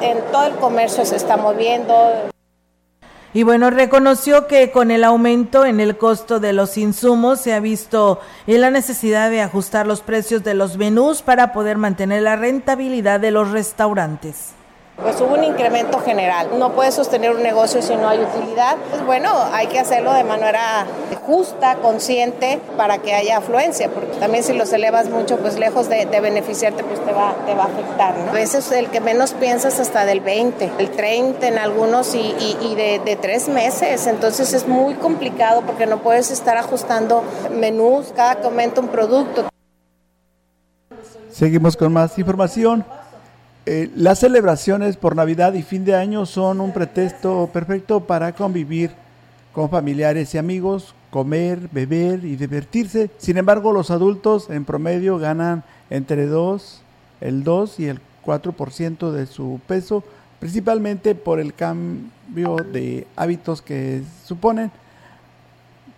en todo el comercio se está moviendo. Y bueno, reconoció que con el aumento en el costo de los insumos se ha visto en la necesidad de ajustar los precios de los menús para poder mantener la rentabilidad de los restaurantes pues hubo un incremento general. No puedes sostener un negocio si no hay utilidad. Pues bueno, hay que hacerlo de manera justa, consciente, para que haya afluencia, porque también si los elevas mucho, pues lejos de, beneficiarte, pues te va, te va a afectar. A veces el que menos piensas hasta del 20, el 30 en algunos y, de, de tres meses. Entonces es muy complicado porque no puedes estar ajustando menús cada que aumenta un producto. Seguimos con más información. Eh, las celebraciones por Navidad y fin de año son un pretexto perfecto para convivir con familiares y amigos, comer, beber y divertirse. Sin embargo, los adultos en promedio ganan entre 2, el 2 y el 4% de su peso, principalmente por el cambio de hábitos que suponen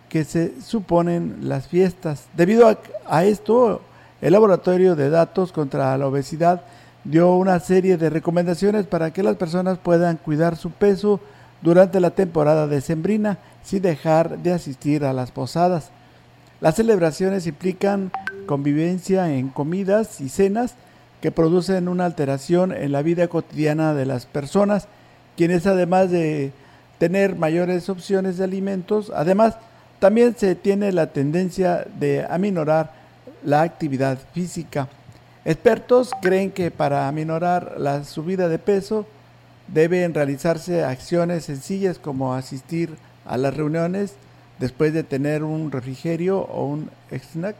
que se suponen las fiestas. Debido a, a esto, el Laboratorio de Datos contra la Obesidad dio una serie de recomendaciones para que las personas puedan cuidar su peso durante la temporada decembrina sin dejar de asistir a las posadas. Las celebraciones implican convivencia en comidas y cenas que producen una alteración en la vida cotidiana de las personas, quienes además de tener mayores opciones de alimentos. Además, también se tiene la tendencia de aminorar la actividad física. Expertos creen que para aminorar la subida de peso deben realizarse acciones sencillas como asistir a las reuniones después de tener un refrigerio o un snack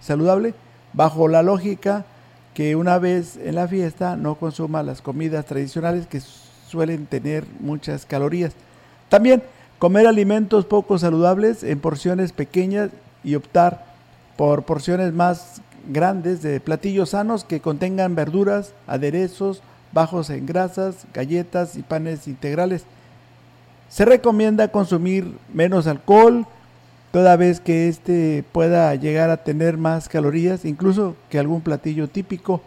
saludable, bajo la lógica que una vez en la fiesta no consuma las comidas tradicionales que suelen tener muchas calorías. También comer alimentos poco saludables en porciones pequeñas y optar por porciones más grandes de platillos sanos que contengan verduras, aderezos, bajos en grasas, galletas y panes integrales. Se recomienda consumir menos alcohol, toda vez que éste pueda llegar a tener más calorías, incluso que algún platillo típico.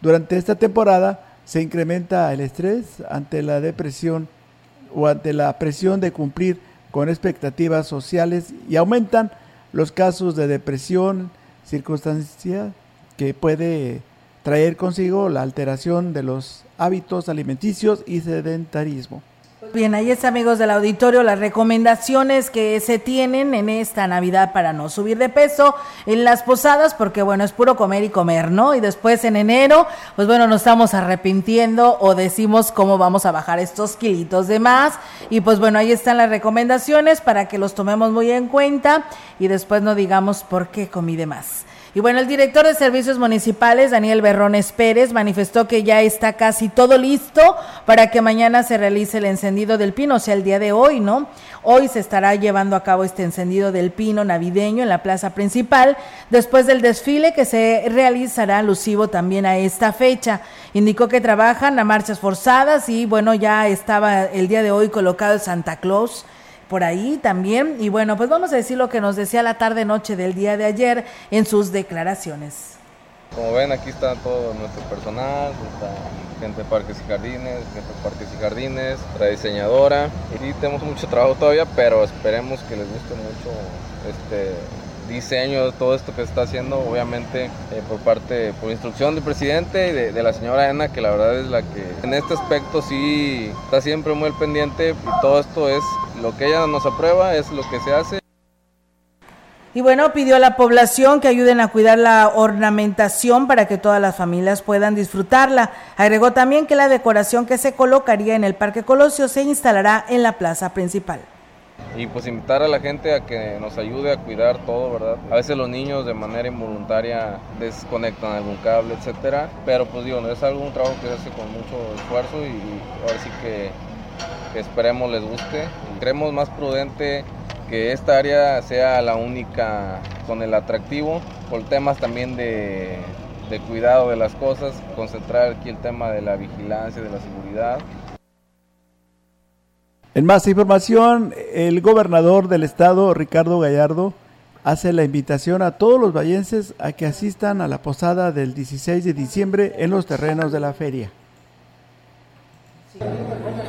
Durante esta temporada se incrementa el estrés ante la depresión o ante la presión de cumplir con expectativas sociales y aumentan los casos de depresión, circunstancia que puede traer consigo la alteración de los hábitos alimenticios y sedentarismo. Bien, ahí está, amigos del auditorio, las recomendaciones que se tienen en esta Navidad para no subir de peso en las posadas, porque bueno, es puro comer y comer, ¿no? Y después en enero, pues bueno, nos estamos arrepintiendo o decimos cómo vamos a bajar estos kilitos de más. Y pues bueno, ahí están las recomendaciones para que los tomemos muy en cuenta y después no digamos por qué comí de más. Y bueno, el director de Servicios Municipales, Daniel Berrones Pérez, manifestó que ya está casi todo listo para que mañana se realice el encendido del pino, o sea, el día de hoy, ¿no? Hoy se estará llevando a cabo este encendido del pino navideño en la plaza principal, después del desfile que se realizará alusivo también a esta fecha. Indicó que trabajan a marchas forzadas y bueno, ya estaba el día de hoy colocado Santa Claus por ahí también. Y bueno, pues vamos a decir lo que nos decía la tarde-noche del día de ayer en sus declaraciones. Como ven, aquí está todo nuestro personal, está gente de parques y jardines, gente de parques y jardines, la diseñadora. Y tenemos mucho trabajo todavía, pero esperemos que les guste mucho este diseño todo esto que se está haciendo, obviamente eh, por parte, por instrucción del presidente y de, la señora Ana, que la verdad es la que en este aspecto sí está siempre muy al pendiente y todo esto es lo que ella nos aprueba, es lo que se hace. Y bueno, pidió a la población que ayuden a cuidar la ornamentación para que todas las familias puedan disfrutarla. Agregó también que la decoración que se colocaría en el Parque Colosio se instalará en la plaza principal y pues invitar a la gente a que nos ayude a cuidar todo, ¿verdad? A veces los niños de manera involuntaria desconectan algún cable, etcétera, pero pues digo, es algo un trabajo que se hace con mucho esfuerzo y, ahora sí que, esperemos les guste. Creemos más prudente que esta área sea la única con el atractivo, por temas también de, de cuidado de las cosas, concentrar aquí el tema de la vigilancia, de la seguridad en más información, el gobernador del estado, Ricardo Gallardo, hace la invitación a todos los vallenses a que asistan a la posada del 16 de diciembre en los terrenos de la feria.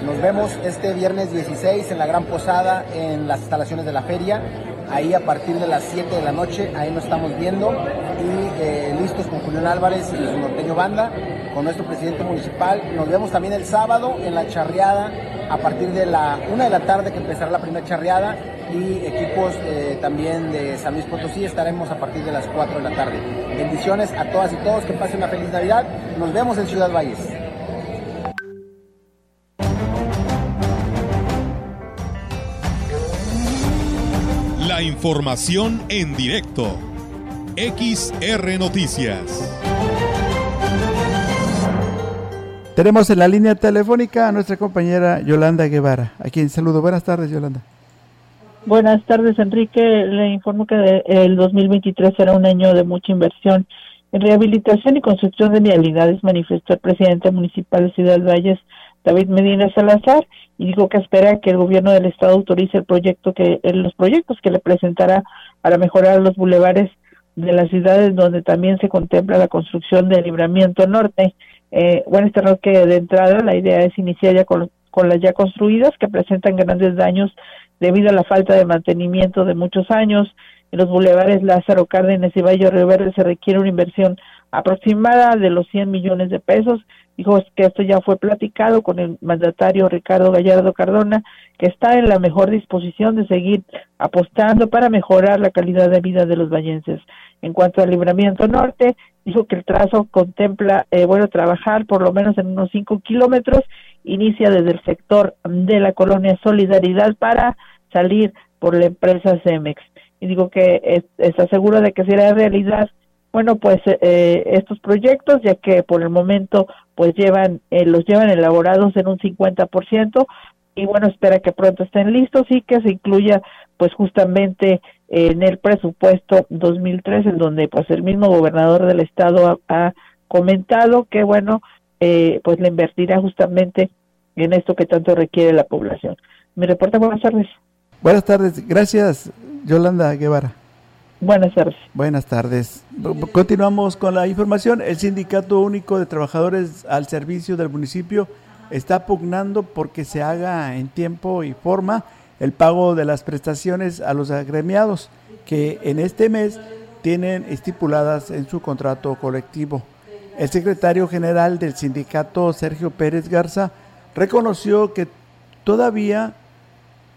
Nos vemos este viernes 16 en la gran posada en las instalaciones de la feria. Ahí a partir de las 7 de la noche, ahí nos estamos viendo y eh, listos con Julián Álvarez y su norteño banda, con nuestro presidente municipal. Nos vemos también el sábado en la charreada a partir de la 1 de la tarde que empezará la primera charreada y equipos eh, también de San Luis Potosí estaremos a partir de las 4 de la tarde. Bendiciones a todas y todos, que pasen una feliz Navidad. Nos vemos en Ciudad Valles. Información en directo. XR Noticias. Tenemos en la línea telefónica a nuestra compañera Yolanda Guevara, a quien saludo. Buenas tardes, Yolanda. Buenas tardes, Enrique. Le informo que el 2023 será un año de mucha inversión en rehabilitación y construcción de vialidades, manifestó el presidente municipal de Ciudad Valles, David Medina Salazar, y dijo que espera que el gobierno del estado autorice el proyecto que los proyectos que le presentará para mejorar los bulevares de las ciudades donde también se contempla la construcción del libramiento norte eh, bueno, este que de entrada la idea es iniciar ya con, las ya construidas que presentan grandes daños debido a la falta de mantenimiento de muchos años. En los bulevares Lázaro Cárdenas y Valle Río Verde se requiere una inversión aproximada de los 100 millones de pesos. Dijo que esto ya fue platicado con el mandatario Ricardo Gallardo Cardona, que está en la mejor disposición de seguir apostando para mejorar la calidad de vida de los vallenses. En cuanto al libramiento norte, dijo que el trazo contempla, eh, bueno, trabajar por lo menos en unos 5 kilómetros, inicia desde el sector de la colonia Solidaridad para salir por la empresa Cemex. Y digo que está seguro de que será realidad bueno, pues eh, estos proyectos, ya que por el momento pues llevan, eh, los llevan elaborados en un 50% y bueno, espera que pronto estén listos y que se incluya pues justamente en el presupuesto 2003 en donde pues el mismo gobernador del estado ha, comentado que bueno, eh, pues le invertirá justamente en esto que tanto requiere la población. Mi reporte, buenas tardes. Buenas tardes, gracias Yolanda Guevara. Buenas tardes. Buenas tardes. Continuamos con la información. El Sindicato Único de Trabajadores al Servicio del Municipio está pugnando porque se haga en tiempo y forma el pago de las prestaciones a los agremiados que en este mes tienen estipuladas en su contrato colectivo. El secretario general del sindicato, Sergio Pérez Garza, reconoció que todavía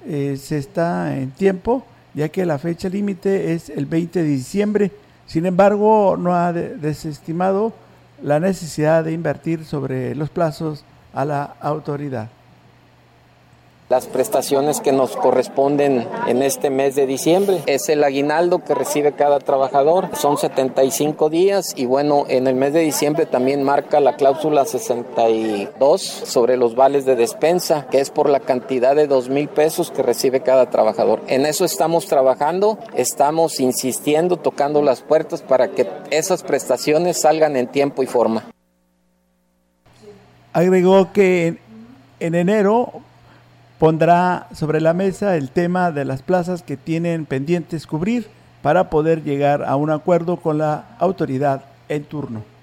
eh, se está en tiempo ya que la fecha límite es el 20 de diciembre. Sin embargo, no ha desestimado la necesidad de invertir sobre los plazos a la autoridad las prestaciones que nos corresponden en este mes de diciembre. Es el aguinaldo que recibe cada trabajador, son 75 días y bueno, en el mes de diciembre también marca la cláusula 62 sobre los vales de despensa, que es por la cantidad de 2 mil pesos que recibe cada trabajador. En eso estamos trabajando, estamos insistiendo, tocando las puertas para que esas prestaciones salgan en tiempo y forma. Agregó que en enero pondrá sobre la mesa el tema de las plazas que tienen pendientes cubrir para poder llegar a un acuerdo con la autoridad en turno.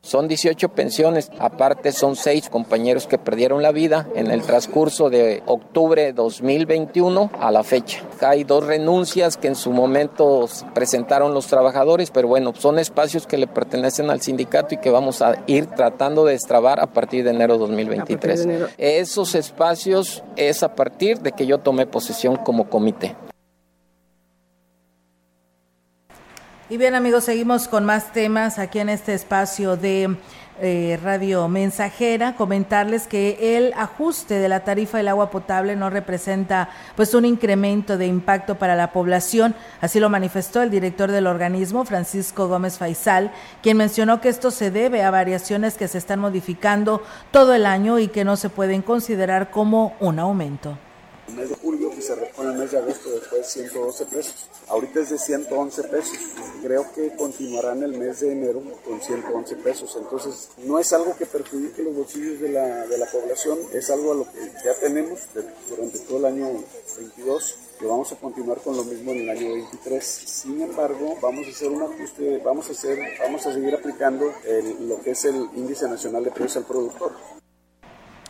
Son 18 pensiones, aparte son 6 compañeros que perdieron la vida en el transcurso de octubre 2021 a la fecha. Hay dos renuncias que en su momento presentaron los trabajadores, pero bueno, son espacios que le pertenecen al sindicato y que vamos a ir tratando de destrabar a partir de enero 2023. Esos espacios es a partir de que yo tomé posesión como comité. Y bien amigos, seguimos con más temas aquí en este espacio de eh, Radio Mensajera. Comentarles que el ajuste de la tarifa del agua potable no representa pues un incremento de impacto para la población. Así lo manifestó el director del organismo, Francisco Gómez Faisal, quien mencionó que esto se debe a variaciones que se están modificando todo el año y que no se pueden considerar como un aumento el mes de julio y se repone el mes de agosto después 112 pesos. Ahorita es de 111 pesos. Creo que continuará en el mes de enero con 111 pesos. Entonces, no es algo que perjudique los bolsillos de la, de la población, es algo a lo que ya tenemos durante todo el año 22 que vamos a continuar con lo mismo en el año 23. Sin embargo, vamos a hacer un ajuste, vamos a hacer, vamos a seguir aplicando lo que es el índice nacional de precios al productor.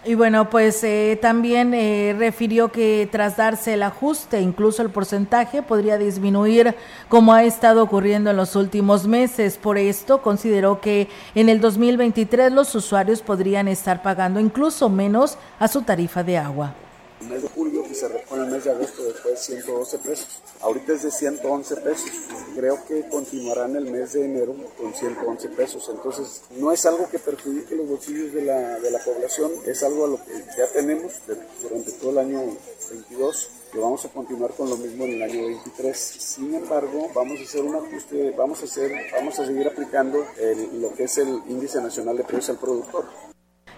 Y bueno, pues eh, también eh, refirió que tras darse el ajuste, incluso el porcentaje podría disminuir como ha estado ocurriendo en los últimos meses. Por esto, consideró que en el 2023 los usuarios podrían estar pagando incluso menos a su tarifa de agua el mes de julio y se repone el mes de agosto después 112 pesos. Ahorita es de 111 pesos. Creo que continuará en el mes de enero con 111 pesos. Entonces, no es algo que perjudique los bolsillos de la, de la población, es algo a lo que ya tenemos durante todo el año 22 que vamos a continuar con lo mismo en el año 23. Sin embargo, vamos a hacer un ajuste, vamos a hacer, vamos a seguir aplicando lo que es el índice nacional de precios al productor.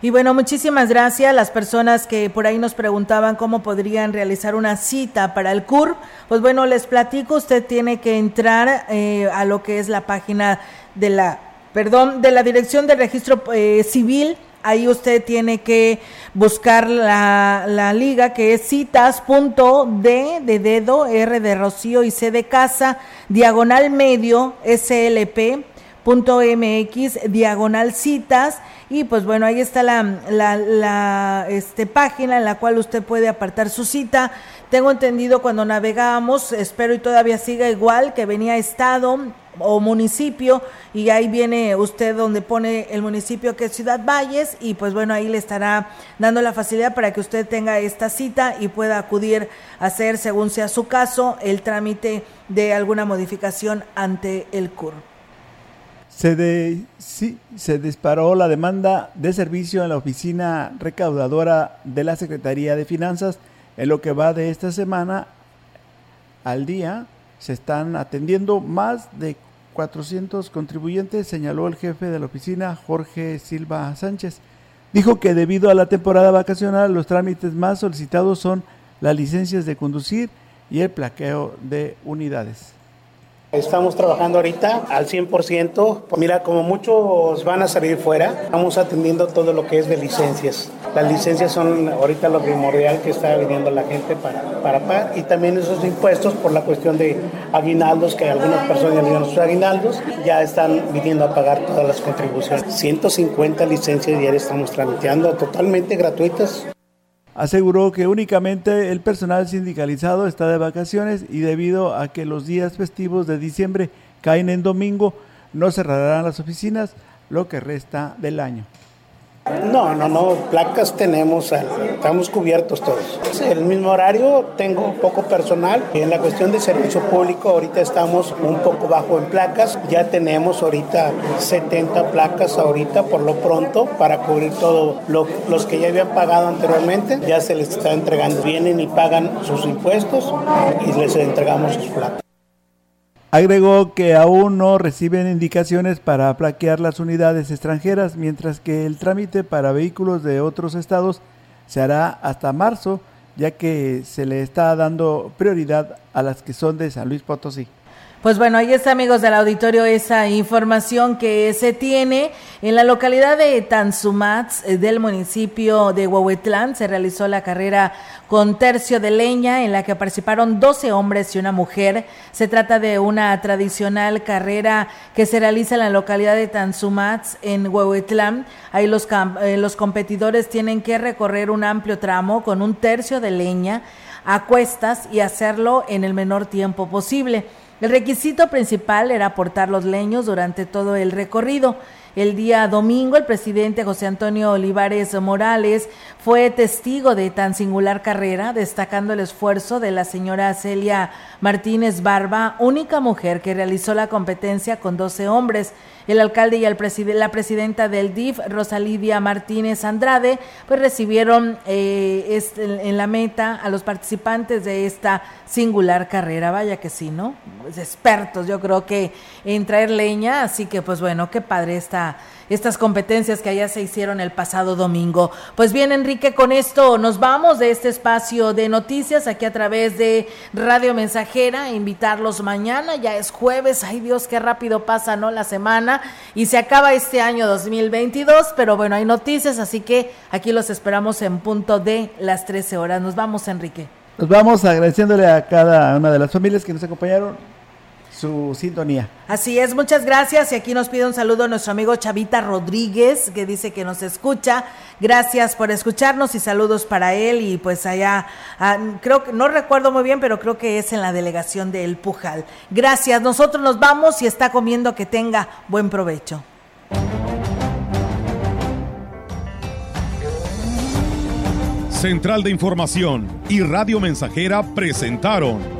Y bueno, muchísimas gracias las personas que por ahí nos preguntaban cómo podrían realizar una cita para el CUR. Pues bueno, les platico, usted tiene que entrar eh, a lo que es la página de la, perdón, de la Dirección de Registro eh, Civil. Ahí usted tiene que buscar la, la liga que es citas.d de dedo, R de Rocío y C de casa, diagonal medio, SLP .mx diagonal citas y pues bueno ahí está la, la, la este, página en la cual usted puede apartar su cita tengo entendido cuando navegábamos espero y todavía siga igual que venía estado o municipio y ahí viene usted donde pone el municipio que es Ciudad Valles y pues bueno, ahí le estará dando la facilidad para que usted tenga esta cita y pueda acudir a hacer, según sea su caso, el trámite de alguna modificación ante el CUR. Se, disparó la demanda de servicio en la oficina recaudadora de la Secretaría de Finanzas en lo que va de esta semana al día se están atendiendo más de 400 contribuyentes, señaló el jefe de la oficina, Jorge Silva Sánchez. Dijo que debido a la temporada vacacional, los trámites más solicitados son las licencias de conducir y el plaqueo de unidades. Estamos trabajando ahorita al 100%. Mira, como muchos van a salir fuera, estamos atendiendo todo lo que es de licencias. Las licencias son ahorita lo primordial que está viniendo la gente para, para pagar y también esos impuestos por la cuestión de aguinaldos, que algunas personas ya dieron sus aguinaldos, ya están viniendo a pagar todas las contribuciones. 150 licencias diarias estamos tramitando totalmente gratuitas aseguró que únicamente el personal sindicalizado está de vacaciones y debido a que los días festivos de diciembre caen en domingo, no cerrarán las oficinas lo que resta del año. No, no, no, placas tenemos, estamos cubiertos todos. El mismo horario, tengo poco personal. En la cuestión de servicio público, ahorita estamos un poco bajo en placas. Ya tenemos ahorita 70 placas ahorita por lo pronto para cubrir todos los que ya habían pagado anteriormente. Ya se les está entregando. Vienen y pagan sus impuestos y les entregamos sus placas. Agregó que aún no reciben indicaciones para plaquear las unidades extranjeras, mientras que el trámite para vehículos de otros estados se hará hasta marzo, ya que se le está dando prioridad a las que son de San Luis Potosí. Pues bueno, ahí está, amigos del auditorio, esa información que se tiene. En la localidad de Tanzumats, eh, del municipio de Huehuetlán, se realizó la carrera con tercio de leña, en la que participaron 12 hombres y una mujer. Se trata de una tradicional carrera que se realiza en la localidad de Tanzumats, en Huehuetlán. Ahí los, eh, los competidores tienen que recorrer un amplio tramo con un tercio de leña a cuestas y hacerlo en el menor tiempo posible. El requisito principal era aportar los leños durante todo el recorrido. El día domingo, el presidente José Antonio Olivares Morales fue testigo de tan singular carrera, destacando el esfuerzo de la señora Celia Martínez Barba, única mujer que realizó la competencia con 12 hombres. El alcalde y el la presidenta del DIF, Rosalidia Martínez Andrade, pues recibieron eh, en la meta a los participantes de esta singular carrera. Vaya que sí, ¿no? Pues expertos, yo creo que en traer leña, así que pues bueno, qué padre esta estas competencias que allá se hicieron el pasado domingo. Pues bien, Enrique, con esto nos vamos de este espacio de noticias aquí a través de Radio Mensajera. Invitarlos mañana, ya es jueves, ay Dios, qué rápido pasa, ¿no? La semana y se acaba este año 2022, pero bueno, hay noticias, así que aquí los esperamos en punto de las 13 horas. Nos vamos, Enrique. Nos vamos agradeciéndole a cada una de las familias que nos acompañaron su sintonía. Así es, muchas gracias. Y aquí nos pide un saludo a nuestro amigo Chavita Rodríguez, que dice que nos escucha. Gracias por escucharnos y saludos para él. Y pues allá, ah, creo que, no recuerdo muy bien, pero creo que es en la delegación de El Pujal. Gracias, nosotros nos vamos y está comiendo que tenga buen provecho. Central de Información y Radio Mensajera presentaron